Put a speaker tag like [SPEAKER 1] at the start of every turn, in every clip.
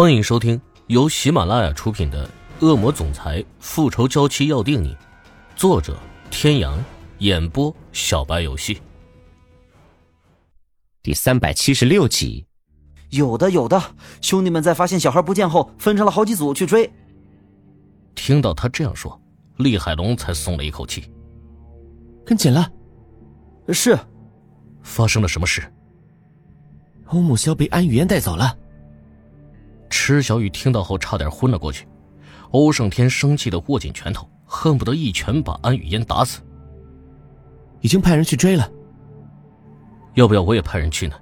[SPEAKER 1] 欢迎收听由喜马拉雅出品的《恶魔总裁复仇娇妻要定你》，作者：天阳，演播：小白游戏。
[SPEAKER 2] 第三百七十六集，
[SPEAKER 3] 有的有的，兄弟们在发现小孩不见后，分成了好几组去追。
[SPEAKER 1] 听到他这样说，厉海龙才松了一口气。
[SPEAKER 2] 跟紧了，
[SPEAKER 3] 是。
[SPEAKER 1] 发生了什么事？
[SPEAKER 2] 欧木萧被安雨嫣带走了。
[SPEAKER 1] 池小雨听到后差点昏了过去，欧胜天生气的握紧拳头，恨不得一拳把安雨嫣打死。
[SPEAKER 2] 已经派人去追了，
[SPEAKER 1] 要不要我也派人去呢？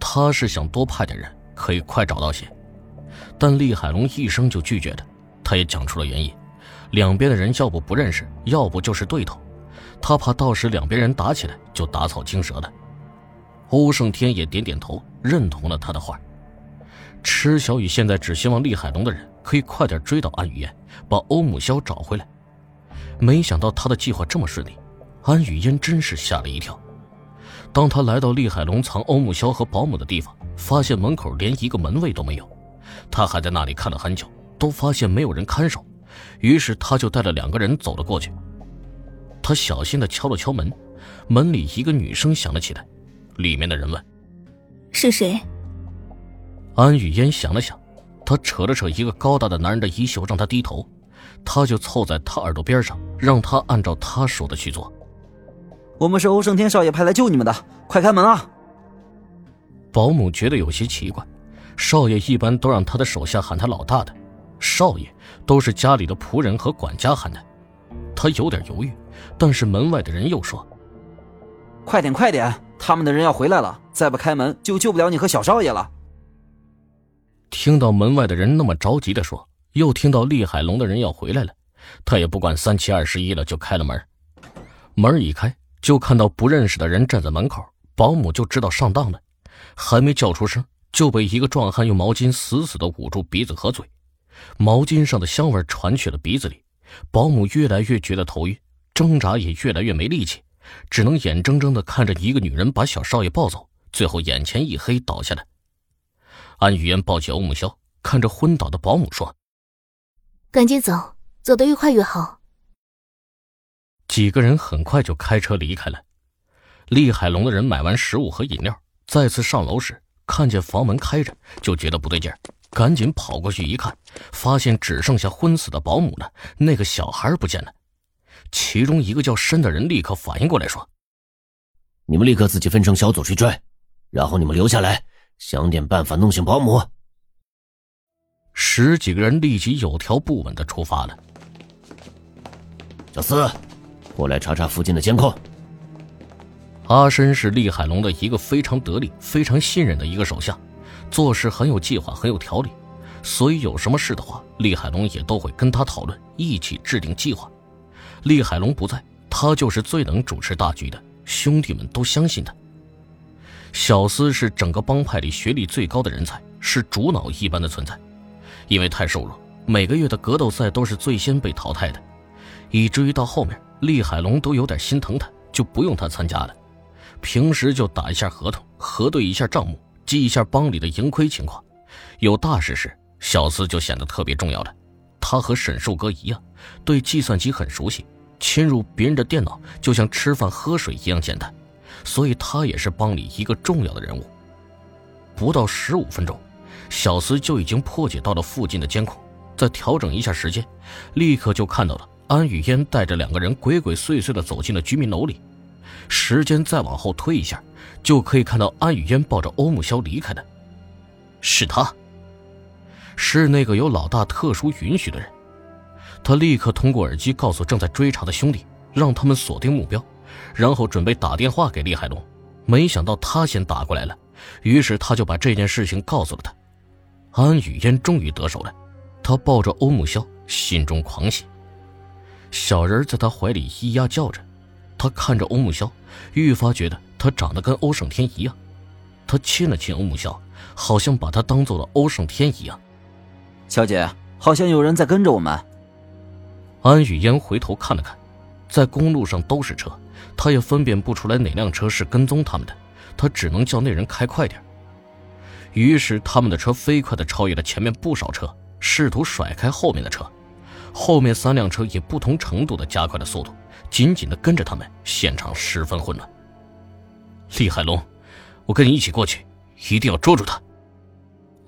[SPEAKER 1] 他是想多派点人，可以快找到些。但厉海龙一声就拒绝的，他也讲出了原因：两边的人要不不认识，要不就是对头，他怕到时两边人打起来就打草惊蛇的。欧胜天也点点头，认同了他的话。池小雨现在只希望厉海龙的人可以快点追到安雨嫣，把欧姆萧找回来。没想到他的计划这么顺利，安雨嫣真是吓了一跳。当他来到厉海龙藏欧姆萧和保姆的地方，发现门口连一个门卫都没有。他还在那里看了很久，都发现没有人看守，于是他就带了两个人走了过去。他小心地敲了敲门，门里一个女声响了起来。里面的人问：“
[SPEAKER 4] 是谁？”
[SPEAKER 1] 安雨嫣想了想，她扯了扯一个高大的男人的衣袖，让他低头。他就凑在他耳朵边上，让他按照他说的去做。
[SPEAKER 3] 我们是欧胜天少爷派来救你们的，快开门啊！
[SPEAKER 1] 保姆觉得有些奇怪，少爷一般都让他的手下喊他老大的，少爷都是家里的仆人和管家喊的。他有点犹豫，但是门外的人又说：“
[SPEAKER 3] 快点，快点，他们的人要回来了，再不开门就救不了你和小少爷了。”
[SPEAKER 1] 听到门外的人那么着急的说，又听到厉海龙的人要回来了，他也不管三七二十一了，就开了门。门一开，就看到不认识的人站在门口，保姆就知道上当了，还没叫出声，就被一个壮汉用毛巾死死的捂住鼻子和嘴，毛巾上的香味传去了鼻子里，保姆越来越觉得头晕，挣扎也越来越没力气，只能眼睁睁的看着一个女人把小少爷抱走，最后眼前一黑倒下来。安雨嫣抱起欧木萧，看着昏倒的保姆说：“
[SPEAKER 4] 赶紧走，走得越快越好。”
[SPEAKER 1] 几个人很快就开车离开了。厉海龙的人买完食物和饮料，再次上楼时，看见房门开着，就觉得不对劲儿，赶紧跑过去一看，发现只剩下昏死的保姆了，那个小孩不见了。其中一个叫申的人立刻反应过来，说：“
[SPEAKER 2] 你们立刻自己分成小组去追，然后你们留下来。”想点办法弄醒保姆。
[SPEAKER 1] 十几个人立即有条不紊的出发了。
[SPEAKER 2] 小四，过来查查附近的监控。
[SPEAKER 1] 阿深是厉海龙的一个非常得力、非常信任的一个手下，做事很有计划、很有条理，所以有什么事的话，厉海龙也都会跟他讨论，一起制定计划。厉海龙不在，他就是最能主持大局的，兄弟们都相信他。小厮是整个帮派里学历最高的人才，是主脑一般的存在。因为太瘦弱，每个月的格斗赛都是最先被淘汰的，以至于到后面，厉海龙都有点心疼他，就不用他参加了。平时就打一下合同，核对一下账目，记一下帮里的盈亏情况。有大事时，小厮就显得特别重要了。他和沈寿哥一样，对计算机很熟悉，侵入别人的电脑就像吃饭喝水一样简单。所以他也是帮里一个重要的人物。不到十五分钟，小厮就已经破解到了附近的监控，再调整一下时间，立刻就看到了安雨嫣带着两个人鬼鬼祟祟的走进了居民楼里。时间再往后推一下，就可以看到安雨嫣抱着欧木萧离开的。是他，是那个有老大特殊允许的人。他立刻通过耳机告诉正在追查的兄弟，让他们锁定目标。然后准备打电话给厉海龙，没想到他先打过来了，于是他就把这件事情告诉了他。安雨嫣终于得手了，他抱着欧木萧，心中狂喜。小人在他怀里咿呀叫着，他看着欧木萧，愈发觉得他长得跟欧胜天一样。他亲了亲欧木萧，好像把他当做了欧胜天一样。
[SPEAKER 3] 小姐，好像有人在跟着我们。
[SPEAKER 1] 安雨嫣回头看了看，在公路上都是车。他也分辨不出来哪辆车是跟踪他们的，他只能叫那人开快点。于是他们的车飞快的超越了前面不少车，试图甩开后面的车。后面三辆车也不同程度的加快了速度，紧紧的跟着他们。现场十分混乱。厉海龙，我跟你一起过去，一定要捉住他。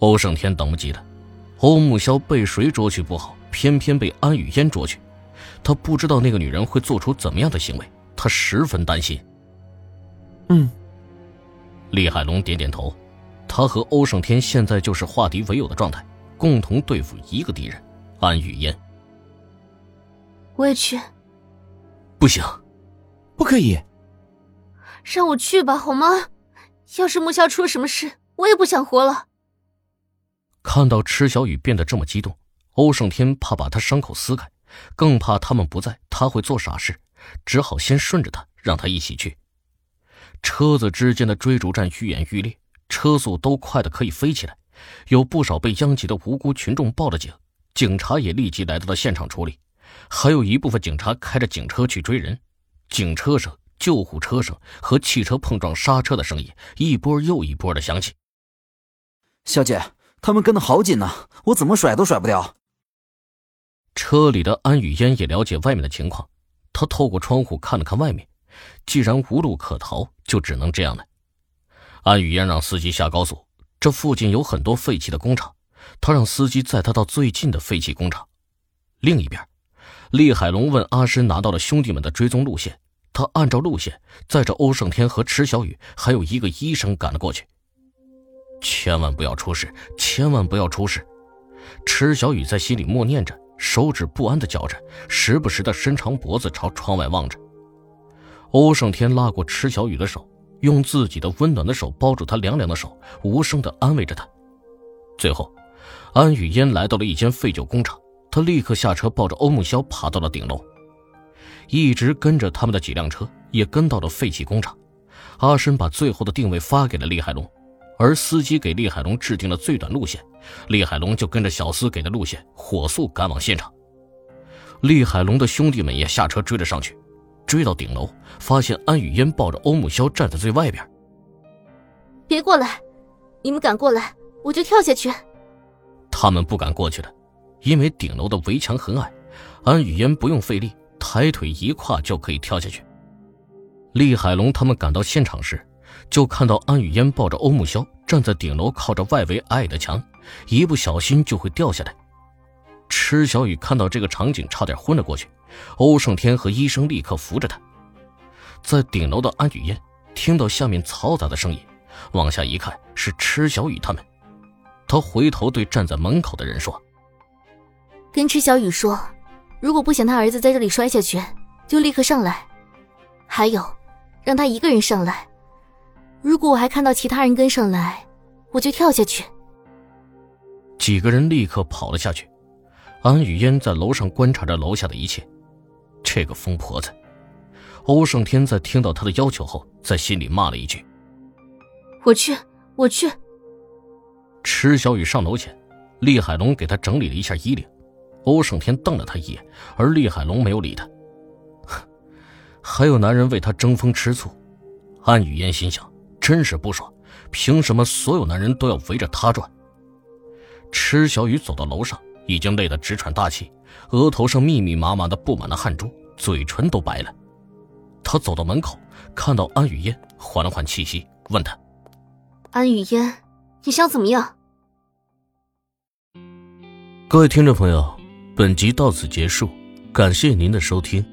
[SPEAKER 1] 欧胜天等不及了。欧木萧被谁捉去不好，偏偏被安雨嫣捉去。他不知道那个女人会做出怎么样的行为，他十分担心。
[SPEAKER 3] 嗯。
[SPEAKER 1] 厉海龙点点头。他和欧胜天现在就是化敌为友的状态，共同对付一个敌人——安雨嫣。
[SPEAKER 4] 我也去。
[SPEAKER 1] 不行，
[SPEAKER 3] 不可以。
[SPEAKER 4] 让我去吧，好吗？要是木萧出了什么事，我也不想活了。
[SPEAKER 1] 看到池小雨变得这么激动，欧胜天怕把他伤口撕开，更怕他们不在，他会做傻事，只好先顺着他，让他一起去。车子之间的追逐战愈演愈烈，车速都快的可以飞起来，有不少被殃及的无辜群众报了警，警察也立即来到了现场处理。还有一部分警察开着警车去追人，警车声、救护车声和汽车碰撞刹车的声音一波又一波的响起。
[SPEAKER 3] 小姐，他们跟的好紧呢，我怎么甩都甩不掉。
[SPEAKER 1] 车里的安雨嫣也了解外面的情况，他透过窗户看了看外面，既然无路可逃，就只能这样了。安雨嫣让司机下高速，这附近有很多废弃的工厂，她让司机载她到最近的废弃工厂。另一边。厉海龙问阿深拿到了兄弟们的追踪路线，他按照路线载着欧胜天和池小雨，还有一个医生赶了过去。千万不要出事，千万不要出事！池小雨在心里默念着，手指不安的搅着，时不时的伸长脖子朝窗外望着。欧胜天拉过池小雨的手，用自己的温暖的手包住她凉凉的手，无声的安慰着她。最后，安雨嫣来到了一间废旧工厂。她立刻下车，抱着欧木萧爬到了顶楼，一直跟着他们的几辆车也跟到了废弃工厂。阿深把最后的定位发给了厉海龙，而司机给厉海龙制定了最短路线，厉海龙就跟着小司给的路线火速赶往现场。厉海龙的兄弟们也下车追了上去，追到顶楼，发现安雨嫣抱着欧木萧站在最外边。
[SPEAKER 4] 别过来，你们敢过来，我就跳下去。
[SPEAKER 1] 他们不敢过去的。因为顶楼的围墙很矮，安雨嫣不用费力，抬腿一跨就可以跳下去。厉海龙他们赶到现场时，就看到安雨嫣抱着欧木萧站在顶楼，靠着外围矮矮的墙，一不小心就会掉下来。池小雨看到这个场景，差点昏了过去。欧胜天和医生立刻扶着他。在顶楼的安雨嫣听到下面嘈杂的声音，往下一看，是池小雨他们。他回头对站在门口的人说。
[SPEAKER 4] 跟池小雨说，如果不想他儿子在这里摔下去，就立刻上来。还有，让他一个人上来。如果我还看到其他人跟上来，我就跳下去。
[SPEAKER 1] 几个人立刻跑了下去。安雨嫣在楼上观察着楼下的一切。这个疯婆子！欧胜天在听到她的要求后，在心里骂了一句：“
[SPEAKER 4] 我去，我去。”
[SPEAKER 1] 池小雨上楼前，厉海龙给她整理了一下衣领。欧胜天瞪了他一眼，而厉海龙没有理他。还有男人为他争风吃醋，安雨嫣心想：真是不爽，凭什么所有男人都要围着他转？池小雨走到楼上，已经累得直喘大气，额头上密密麻麻的布满了汗珠，嘴唇都白了。他走到门口，看到安雨嫣，缓了缓气息，问她：“
[SPEAKER 4] 安雨嫣，你想怎么样？”
[SPEAKER 1] 各位听众朋友。本集到此结束，感谢您的收听。